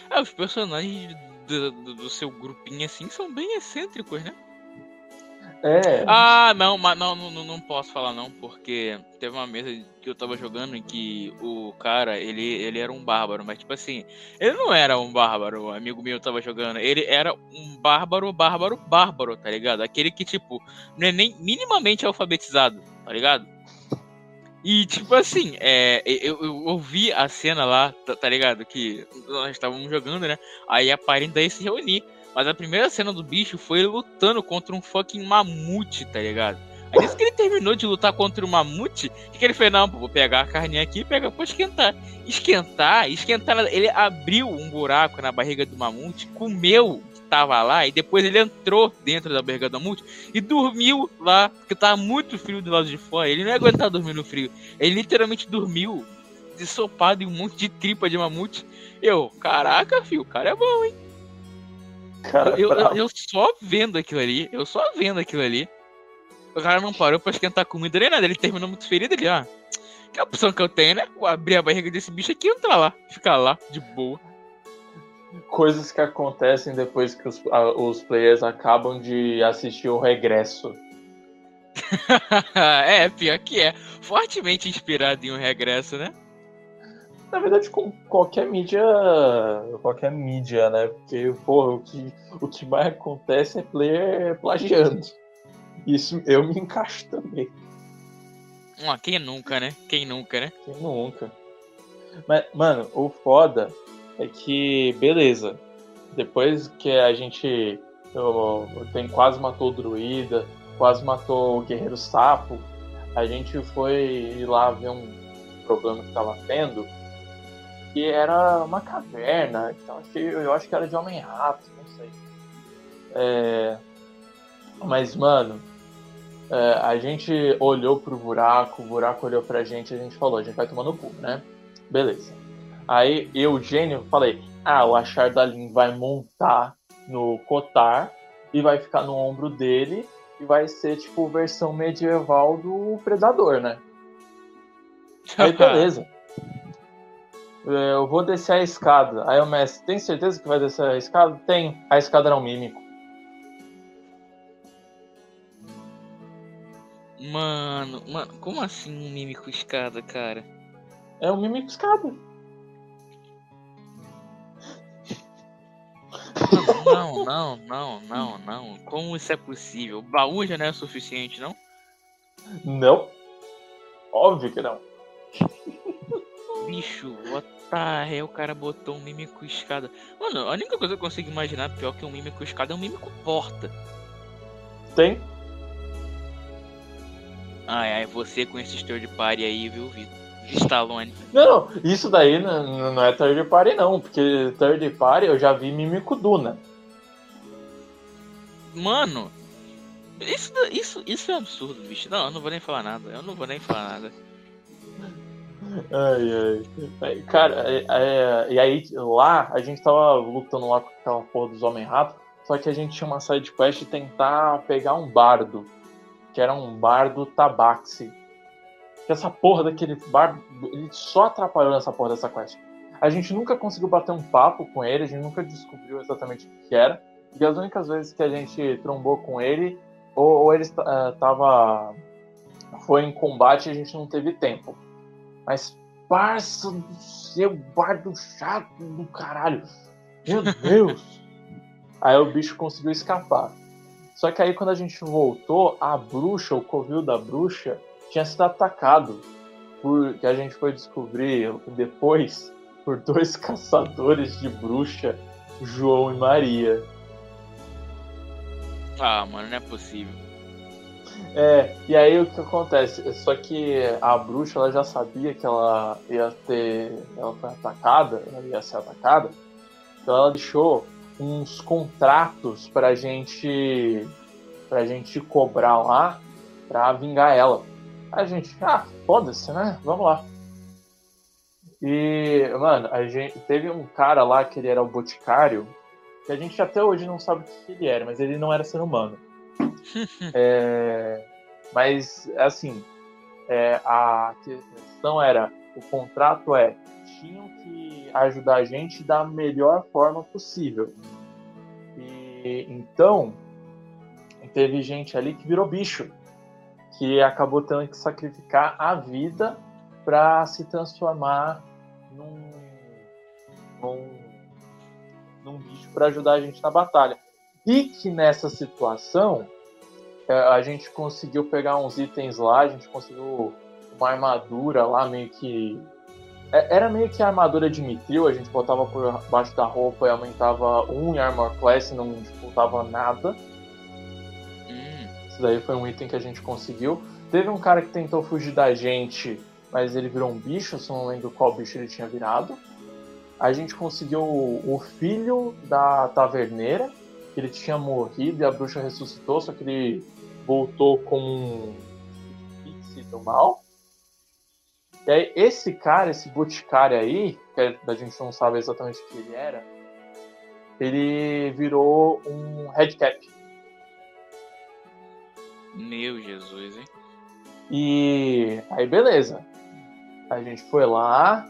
Ah, os personagens do, do, do seu grupinho assim são bem excêntricos, né? É. Ah, não, mas não, não, não posso falar não, porque teve uma mesa que eu tava jogando em que o cara, ele, ele era um bárbaro, mas tipo assim, ele não era um bárbaro, amigo meu tava jogando, ele era um bárbaro, bárbaro, bárbaro, tá ligado? Aquele que, tipo, não é nem minimamente alfabetizado, tá ligado? E, tipo assim, é, eu, eu ouvi a cena lá, tá, tá ligado? Que nós estávamos jogando, né? Aí a parente daí se reunir. Mas a primeira cena do bicho foi ele lutando contra um fucking mamute, tá ligado? Aí disse que ele terminou de lutar contra o mamute, que ele fez? Não, vou pegar a carninha aqui e pegar pra esquentar. Esquentar, esquentar, ele abriu um buraco na barriga do mamute, comeu que tava lá, e depois ele entrou dentro da barriga do mamute e dormiu lá, porque tava muito frio do lado de fora. Ele não ia aguentar dormir no frio. Ele literalmente dormiu, ensopado em um monte de tripa de mamute. Eu, caraca, filho, o cara é bom, hein? Cara, Eu, eu, eu só vendo aquilo ali, eu só vendo aquilo ali. O cara não parou pra esquentar comida nem nada. Ele terminou muito ferido ali, ó. Que a opção que eu tenho, né? Abrir a barriga desse bicho aqui e entrar lá. Ficar lá, de boa. Coisas que acontecem depois que os, a- os players acabam de assistir o regresso. é, pior que é. Fortemente inspirado em um regresso, né? Na verdade, com qualquer mídia. Qualquer mídia, né? Porque, porra, o que, o que mais acontece é player plagiando. Isso eu me encaixo também. Ah, quem nunca, né? Quem nunca, né? Quem nunca? Mas, mano, o foda é que, beleza. Depois que a gente eu, tem quase matou o druida, quase matou o guerreiro sapo, a gente foi ir lá ver um problema que tava tendo, que era uma caverna, então eu acho que era de homem-rato, não sei. É, mas, mano, é, a gente olhou pro buraco, o buraco olhou pra gente e a gente falou, a gente vai tomar no cu, né? Beleza. Aí eu, gênio, falei, ah, o Achar Dalin vai montar no Cotar e vai ficar no ombro dele e vai ser tipo versão medieval do Predador, né? Aí beleza. É, Eu vou descer a escada. Aí o mestre, tem certeza que vai descer a escada? Tem. A escada era um mímico. Mano, mano, como assim um mímico escada, cara? É um mímico escada. Não, não, não, não, não. Como isso é possível? O baú já não é suficiente, não? Não. Óbvio que não. Bicho, what the hell, o cara botou um mímico escada. Mano, a única coisa que eu consigo imaginar pior que um mímico escada é um mímico porta. Tem. Ai, ai, você com esse third party aí, viu, Vitor? Stallone. Não, não, isso daí não, não é third party não, porque third party eu já vi mímico Duna. Mano, isso, isso, isso é um absurdo, bicho. Não, eu não vou nem falar nada. Eu não vou nem falar nada. Ai, ai. Cara, é- é- e aí lá a gente tava lutando lá com aquela porra dos Homem-Rato, só que a gente tinha uma side quest de tentar pegar um bardo, que era um bardo tabaxi. Que essa porra daquele bardo, ele só atrapalhou nessa porra dessa quest. A gente nunca conseguiu bater um papo com ele, a gente nunca descobriu exatamente o que era. E as únicas vezes que a gente trombou com ele, ou, ou ele eh, tava. Foi em combate e a gente não teve tempo. Mas, parça do seu bardo chato do caralho. Meu Deus! aí o bicho conseguiu escapar. Só que aí quando a gente voltou, a bruxa, o covil da bruxa, tinha sido atacado. Por, que a gente foi descobrir depois por dois caçadores de bruxa, João e Maria. Ah, mano, não é possível. É, e aí o que acontece? Só que a bruxa ela já sabia que ela ia ter. Ela foi atacada, ela ia ser atacada. Então ela deixou uns contratos pra gente. pra gente cobrar lá pra vingar ela. A gente, ah, foda-se, né? Vamos lá. E, mano, a gente teve um cara lá que ele era o boticário, que a gente até hoje não sabe o que ele era, mas ele não era ser humano. é, mas, assim, é, a questão era: o contrato é, tinham que ajudar a gente da melhor forma possível. E então, teve gente ali que virou bicho, que acabou tendo que sacrificar a vida para se transformar num, num, num bicho para ajudar a gente na batalha. E que nessa situação é, a gente conseguiu pegar uns itens lá, a gente conseguiu uma armadura lá meio que. É, era meio que a armadura de Mitril, a gente botava por baixo da roupa e aumentava um em Armor Class e não disputava nada. Hum. Isso daí foi um item que a gente conseguiu. Teve um cara que tentou fugir da gente mas ele virou um bicho, eu não lembro qual bicho ele tinha virado. A gente conseguiu o, filho da taverneira, que ele tinha morrido e a bruxa ressuscitou, só que ele voltou com um pixie do mal. E aí, esse cara, esse boticário aí, que a gente não sabe exatamente o que ele era, ele virou um headcap. Meu Jesus, hein? E aí, beleza. A gente foi lá,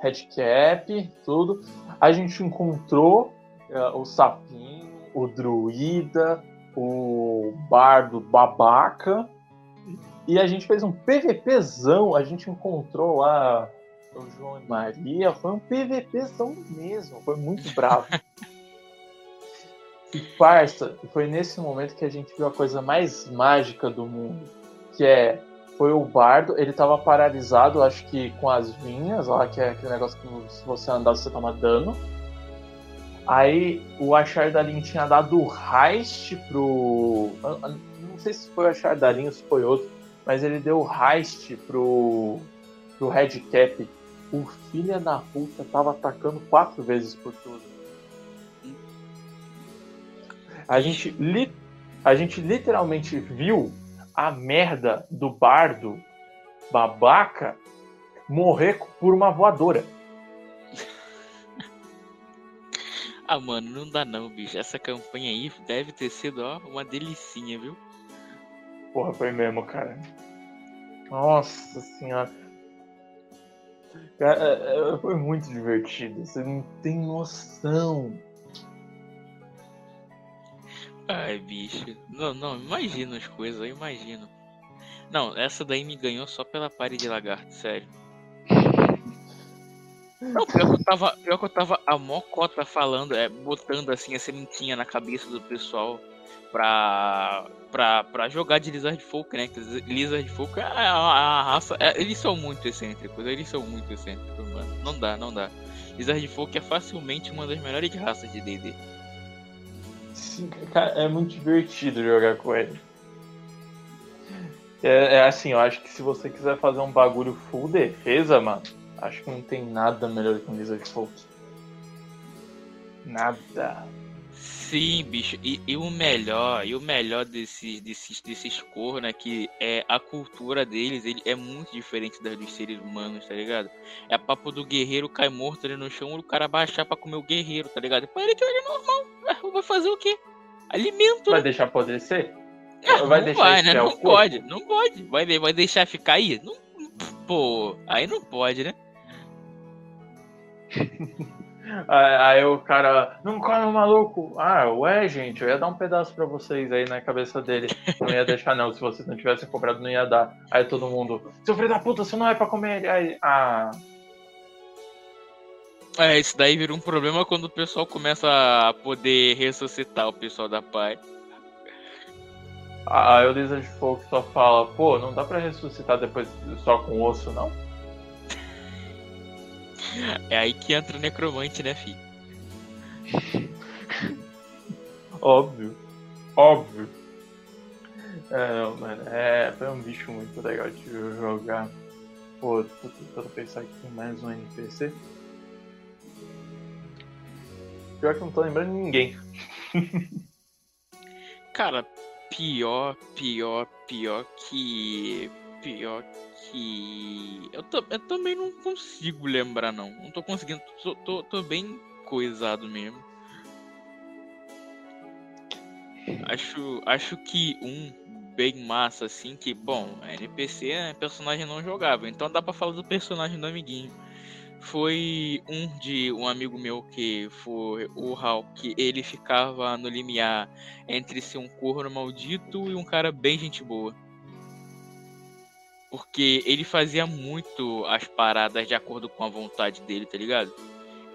headcap, tudo. A gente encontrou uh, o sapinho, o druida, o bardo babaca. E a gente fez um PVPzão. A gente encontrou lá o João e Maria. Foi um PVPzão mesmo. Foi muito bravo. e parça, foi nesse momento que a gente viu a coisa mais mágica do mundo. Que é foi o bardo, ele tava paralisado, acho que com as vinhas lá, que é aquele negócio que se você andar você toma dano. Aí o Achardalin tinha dado o heist pro. Não sei se foi o Achardalin ou se foi outro, mas ele deu o heist pro, pro Red Cap. O filho da puta tava atacando quatro vezes por tudo. A gente, li... a gente literalmente viu a merda do bardo babaca morrer por uma voadora. Ah, mano, não dá não, bicho. Essa campanha aí deve ter sido, ó, uma delicinha, viu? Porra, foi mesmo, cara. Nossa senhora. Cara, é, é, foi muito divertido. Você não tem noção. Ai, bicho. Não, não, imagina as coisas, eu imagino. Não, essa daí me ganhou só pela pare de lagarto, sério. Não, pior que eu tava, pior que eu tava a mocota falando, é, botando assim a sementinha na cabeça do pessoal pra, pra, pra jogar de Lizard Folk, né? Que Lizard Folk é a, raça. É, eles são muito excêntricos, eles são muito excêntricos, mano. Não dá, não dá. Lizard Folk é facilmente uma das melhores raças de DD. Sim, cara, é muito divertido jogar com ele. É, é, assim, eu acho que se você quiser fazer um bagulho full defesa, mano, acho que não tem nada melhor que um Lizard Folk. Nada. Sim, bicho. E, e, o melhor, e o melhor desses, desses, desses cornos é que é a cultura deles ele é muito diferente da dos seres humanos, tá ligado? É a papo do guerreiro cai morto ali no chão, o cara baixar pra comer o guerreiro, tá ligado? Pra ele que ele é normal. Vai fazer o quê? Alimento. Vai né? deixar apodrecer? É, vai não deixar vai, né? Não pode, não pode. Vai, vai deixar ficar aí? Não, pô, aí não pode, né? Aí o cara, não come maluco. Ah, ué, gente, eu ia dar um pedaço pra vocês aí na cabeça dele. Não ia deixar, não. Se vocês não tivessem comprado, não ia dar. Aí todo mundo, seu filho da puta, você não é pra comer. Aí, ah. É, isso daí vira um problema quando o pessoal começa a poder ressuscitar o pessoal da pai. Aí o Lizard Folk só fala, pô, não dá pra ressuscitar depois só com osso, não? É aí que entra o necromante, né, fi? Óbvio. Óbvio. É, não, mano, é, foi um bicho muito legal de jogar. Pô, tô tentando pensar aqui em mais um NPC. Pior que não tô lembrando de ninguém. Cara, pior, pior, pior que. Pior que. Eu, tô, eu também não consigo lembrar, não. Não tô conseguindo. Tô, tô, tô bem coisado mesmo. Acho, acho que um bem massa, assim, que, bom, NPC é personagem não jogável, então dá pra falar do personagem do amiguinho. Foi um de um amigo meu que foi o Hulk, ele ficava no limiar entre ser um corno maldito e um cara bem gente boa. Porque ele fazia muito as paradas de acordo com a vontade dele, tá ligado?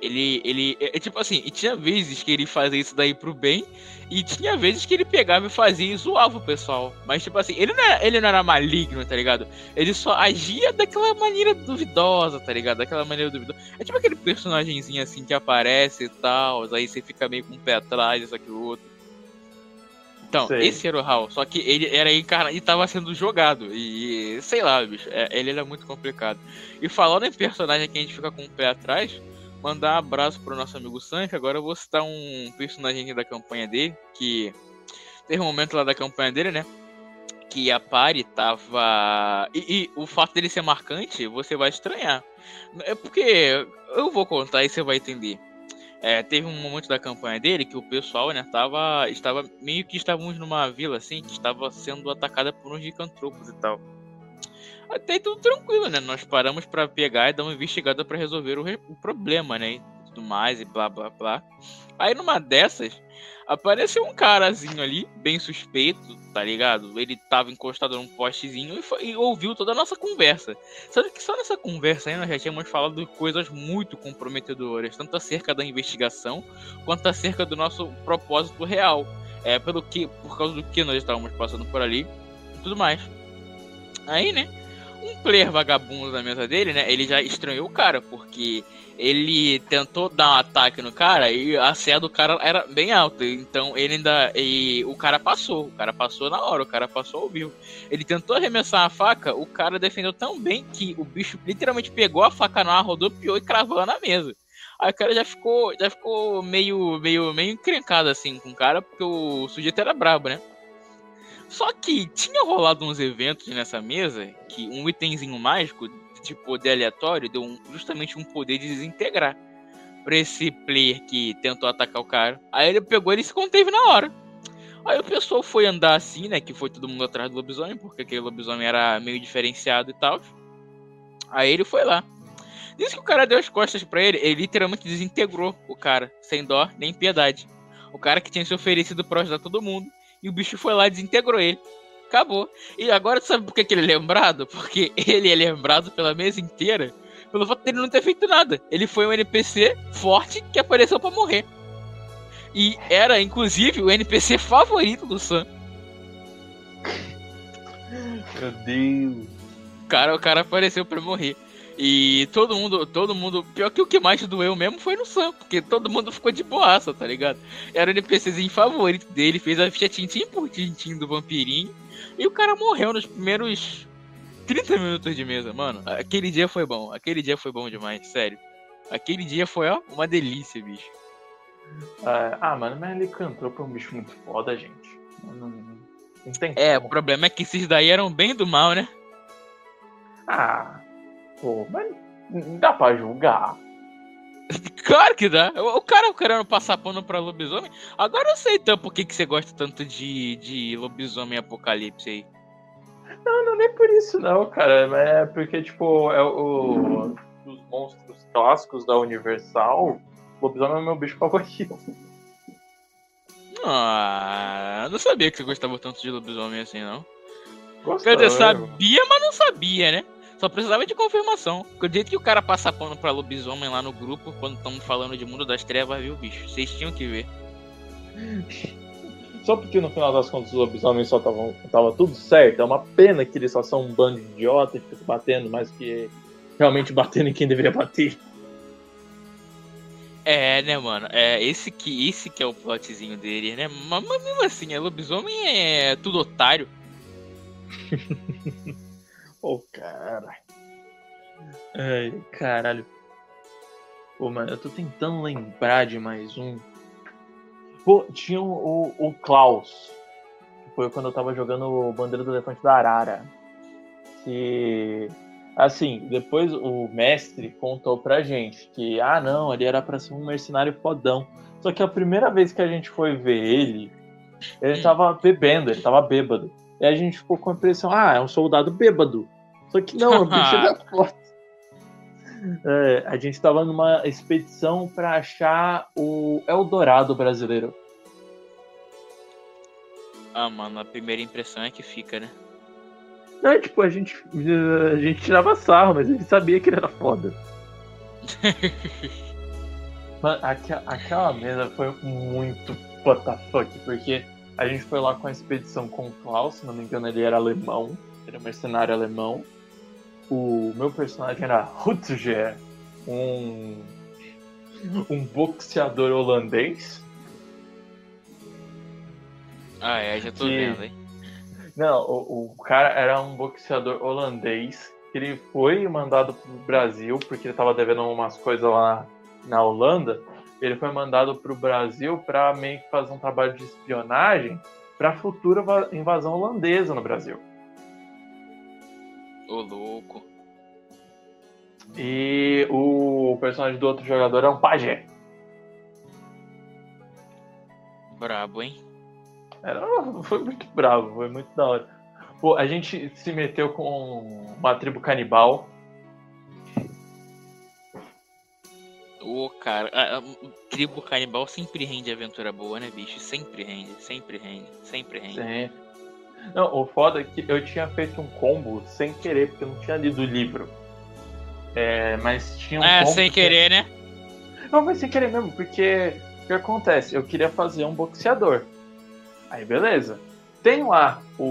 Ele, ele, é, é, tipo assim, e tinha vezes que ele fazia isso daí pro bem, e tinha vezes que ele pegava e fazia e zoava o pessoal. Mas, tipo assim, ele não, era, ele não era maligno, tá ligado? Ele só agia daquela maneira duvidosa, tá ligado? Daquela maneira duvidosa. É tipo aquele personagemzinho assim que aparece e tal, aí você fica meio com o pé atrás, isso o outro. Então, sei. esse era o Hal, só que ele era encarnado e tava sendo jogado. E sei lá, bicho, é, ele era muito complicado. E falando em personagem que a gente fica com o pé atrás, mandar um abraço pro nosso amigo Sancho. Agora eu vou citar um personagem da campanha dele, que teve um momento lá da campanha dele, né? Que a Pari tava. E, e, o fato dele ser marcante, você vai estranhar. É porque eu vou contar e você vai entender. É, teve um momento da campanha dele que o pessoal, né, tava, estava meio que estávamos numa vila assim, que estava sendo atacada por uns gigantropos e tal. Até tudo tranquilo, né? Nós paramos para pegar e dar uma investigada para resolver o, o, problema, né? E tudo mais e blá blá blá. Aí numa dessas, apareceu um carazinho ali, bem suspeito, tá ligado? Ele tava encostado num postezinho e, foi, e ouviu toda a nossa conversa. Só que só nessa conversa aí nós já tínhamos falado coisas muito comprometedoras, tanto acerca da investigação quanto acerca do nosso propósito real. É, pelo que, por causa do que nós estávamos passando por ali e tudo mais. Aí, né? Um player vagabundo na mesa dele, né? Ele já estranhou o cara, porque ele tentou dar um ataque no cara e a CA do cara era bem alta. Então ele ainda. E o cara passou. O cara passou na hora, o cara passou ao vivo. Ele tentou arremessar a faca, o cara defendeu tão bem que o bicho literalmente pegou a faca no ar, rodopiou e cravou na mesa. Aí o cara já ficou, já ficou meio, meio, meio encrencado assim com o cara, porque o sujeito era brabo, né? Só que tinha rolado uns eventos nessa mesa que um itemzinho mágico de poder aleatório deu um, justamente um poder de desintegrar pra esse player que tentou atacar o cara. Aí ele pegou ele e se conteve na hora. Aí o pessoal foi andar assim, né? Que foi todo mundo atrás do lobisomem, porque aquele lobisomem era meio diferenciado e tal. Aí ele foi lá. Disse que o cara deu as costas para ele, ele literalmente desintegrou o cara, sem dó nem piedade. O cara que tinha se oferecido pra ajudar todo mundo e o bicho foi lá e desintegrou ele. Acabou. E agora sabe por que, que ele é lembrado? Porque ele é lembrado pela mesa inteira pelo fato dele não ter feito nada. Ele foi um NPC forte que apareceu para morrer. E era, inclusive, o NPC favorito do Sam. Meu Deus. O cara, o cara apareceu para morrer. E todo mundo, todo mundo. Pior que o que mais doeu mesmo foi no Sam, porque todo mundo ficou de boaça, tá ligado? Era o NPCzinho favorito dele, fez a ficha tintim por tintim do vampirinho. E o cara morreu nos primeiros 30 minutos de mesa, mano. Aquele dia foi bom, aquele dia foi bom demais, sério. Aquele dia foi, ó, uma delícia, bicho. Uh, ah, mano, mas ele cantou pra um bicho muito foda, gente. Não, não tem É, o problema é que esses daí eram bem do mal, né? Ah, Pô, mas dá pra julgar. Claro que dá. O cara querendo passar pano pra lobisomem. Agora eu sei então por que, que você gosta tanto de, de lobisomem apocalipse aí. Não, não, nem por isso não, cara. É porque, tipo, é o. Dos monstros clássicos da Universal, lobisomem é o meu bicho favorito. Ah, não sabia que você gostava tanto de lobisomem assim, não. Gostava. Quer dizer, sabia, mas não sabia, né? Só precisava de confirmação. Porque do jeito que o cara passa pano pra lobisomem lá no grupo, quando estamos falando de Mundo das Trevas, viu, bicho? Vocês tinham que ver. Só porque no final das contas os lobisomens só estavam tava tudo certo. É uma pena que eles só são um bando de idiota e ficam se batendo, mas que realmente batendo em quem deveria bater. É, né, mano? É esse que, esse que é o plotzinho dele, né? Mas, mas mesmo assim, é lobisomem é tudo otário. Pô, oh, cara. Ai, caralho. Pô, mano, eu tô tentando lembrar de mais um. Pô, tinha o, o, Klaus. Que foi quando eu tava jogando o Bandeira do Elefante da Arara. que assim, depois o mestre contou pra gente que ah, não, ele era para ser um mercenário fodão. Só que a primeira vez que a gente foi ver ele, ele Hum. tava bebendo, ele tava bêbado. E a gente ficou com a impressão, ah, é um soldado bêbado. Só que não, o bicho era forte. É, a gente tava numa expedição pra achar o Eldorado brasileiro. Ah, mano, a primeira impressão é que fica, né? Não, tipo, a gente, a gente tirava sarro, mas a gente sabia que ele era foda. Mano, aquela, aquela mesa foi muito what the fuck, porque a gente foi lá com a expedição com o Klaus, se não me engano ele era alemão, era mercenário alemão. O meu personagem era Rutger, um, um boxeador holandês. Ah, é, já tô Que- vendo, hein? Não, o, o cara era um boxeador holandês. que Ele foi mandado pro Brasil porque ele tava devendo umas coisas lá na Holanda. Ele foi mandado pro Brasil para meio que fazer um trabalho de espionagem para futura va- invasão holandesa no Brasil. Ô, louco. E o personagem do outro jogador é um pajé. Brabo, hein? Era, foi muito bravo, foi muito da hora. Pô, a gente se meteu com uma tribo canibal. Ô, cara, a, a- o tribo canibal sempre rende aventura boa, né, bicho? Sempre rende, sempre rende, sempre rende. Sim. Não, o foda é que eu tinha feito um combo sem querer, porque eu não tinha lido o livro. É, mas tinha um É, combo sem que- querer, né? Não, mas sem querer mesmo, porque o que acontece? Eu queria fazer um boxeador. Aí beleza. Tem lá o,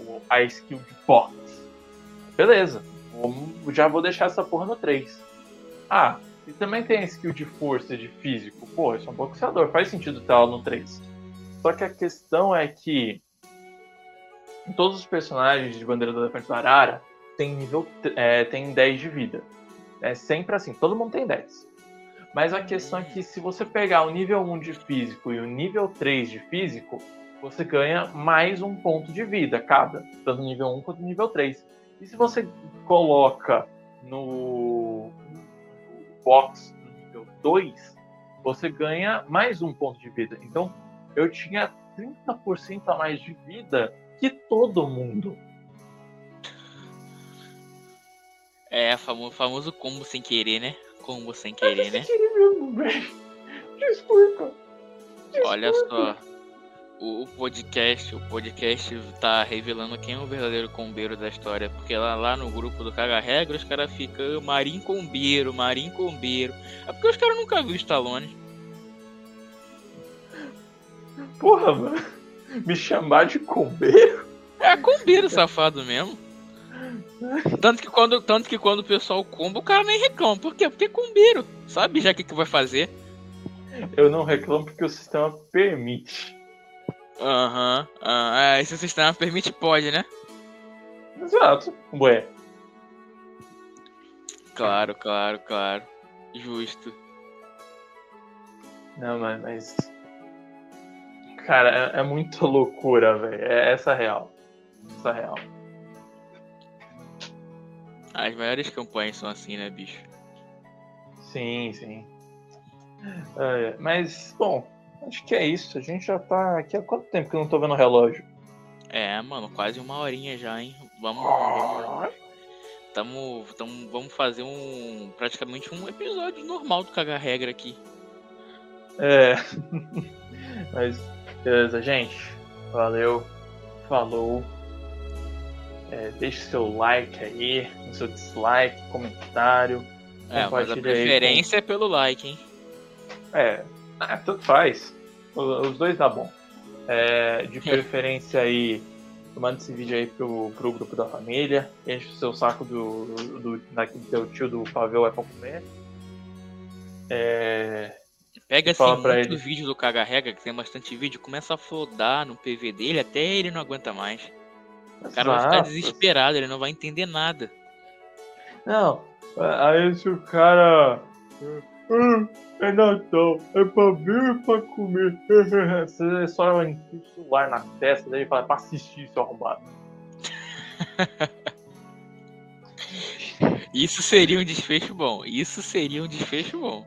o- a skill de boxe. Beleza. Vamos- já vou deixar essa porra no 3. Ah, e também tem skill de força, de físico. Pô, eu sou um boxeador, faz sentido ter ela no 3. Só que a questão é que todos os personagens de Bandeira do Elefante do Arara tem nível é, tem 10 de vida. É sempre assim, todo mundo tem 10. Mas a questão é que se você pegar o nível 1 de físico e o nível 3 de físico, você ganha mais um ponto de vida cada, tanto nível 1 quanto nível 3. E se você coloca no box no nível 2, você ganha mais um ponto de vida. Então eu tinha 30% a mais de vida que todo mundo. É, famo- famoso combo sem querer, né? Combo sem querer, né? mesmo, velho. Desculpa. Olha só. O, o podcast, o podcast tá revelando quem é o verdadeiro combeiro da história. Porque lá, lá no grupo do Caga Regra, os caras ficam Marim Combeiro, Marim Combeiro. É porque os caras nunca viram Stallone. Porra, mano. Me chamar de combeiro? É combeiro safado mesmo. Tanto que, quando, tanto que quando o pessoal comba, o cara nem reclama. Por quê? Porque é combeiro. Sabe já o que, que vai fazer? Eu não reclamo porque o sistema permite. Aham. ah, é, esse sistema permite, pode, né? Exato. Ué. Claro, claro, claro. Justo. Não, mas. mas... Cara, é, é muita loucura, velho. É essa a real. Essa real. As maiores campanhas são assim, né, bicho? Sim, sim. É, mas, bom, acho que é isso. A gente já tá aqui há quanto tempo que eu não tô vendo o relógio? É, mano, quase uma horinha já, hein? Vamos, vamos, tamo, tamo, vamos fazer um. praticamente um episódio normal do Caga Regra aqui. É. Mas, beleza, gente. Valeu. Falou. É, deixe seu like aí, seu dislike, comentário. É, mas a preferência é pelo like, hein? É, ah, tanto faz. Os dois dá bom. É, de preferência aí, manda esse vídeo aí pro, pro grupo da família. Enche o seu saco do, do, daquele teu tio do pavê é pra comer. É, Pega assim, muito ele. vídeo do Caga Regra, que tem bastante vídeo, começa a flodar no PV dele até ele não aguenta mais. O cara vai ficar desesperado, ele não vai entender nada. Não, aí se o cara. "Ah, É Natal, é pra ver e pra comer. Você só enfia o celular na testa dele e fala pra assistir, seu arrombado. Isso seria um desfecho bom. Isso seria um desfecho bom.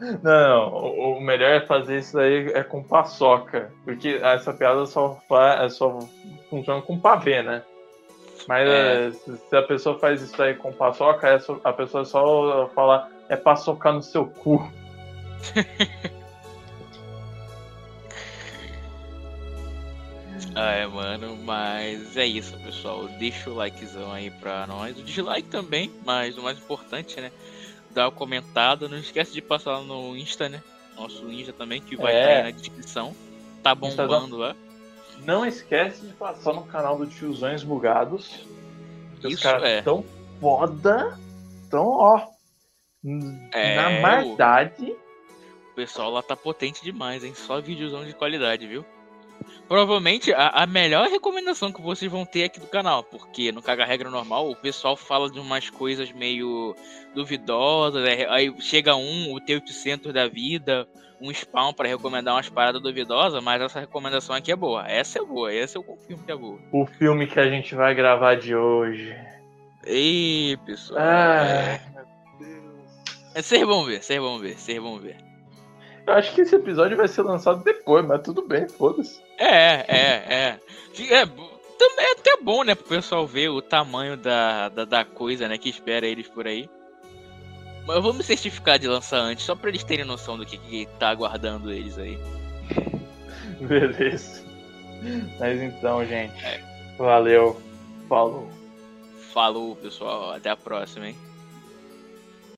Não, não, o melhor é fazer isso aí é com paçoca. Porque essa piada só, fa... só funciona com pavê, né? Mas é. se a pessoa faz isso aí com paçoca, a pessoa só fala é paçocar no seu cu. Ah, é, mano, mas é isso, pessoal. Deixa o likezão aí pra nós. O dislike também, mas o mais importante, né? Dá o comentado. Não esquece de passar lá no Insta, né? Nosso Insta também, que vai é. estar aí na descrição. Tá bombando lá. Não esquece de passar no canal do Tiozões Bugados. Isso os caras é. tão foda. Tão, ó. É, na maldade. O pessoal lá tá potente demais, hein? Só videozão de qualidade, viu? Provavelmente a, a, melhor recomendação que vocês vão ter aqui do canal, porque no Caga Regra Normal o pessoal fala de umas coisas meio duvidosas, né? aí chega um, o T800 da vida, um spawn para recomendar umas paradas duvidosas, mas essa recomendação aqui é boa. Essa é boa, essa eu confirmo que é boa. O filme que a gente vai gravar de hoje. Ei, pessoal. Ah, é... Deus. Vocês vão ver, vocês vão ver, vocês vão ver. Eu acho que esse episódio vai ser lançado depois, mas tudo bem, foda-se. É, é, é. É, também é até bom, né, pro pessoal ver o tamanho da, da, da coisa, né, que espera eles por aí. Mas eu vou me certificar de lançar antes, só pra eles terem noção do que, que tá aguardando eles aí. Beleza. Mas então, gente. É. Valeu. Falou. Falou, pessoal. Até a próxima, hein?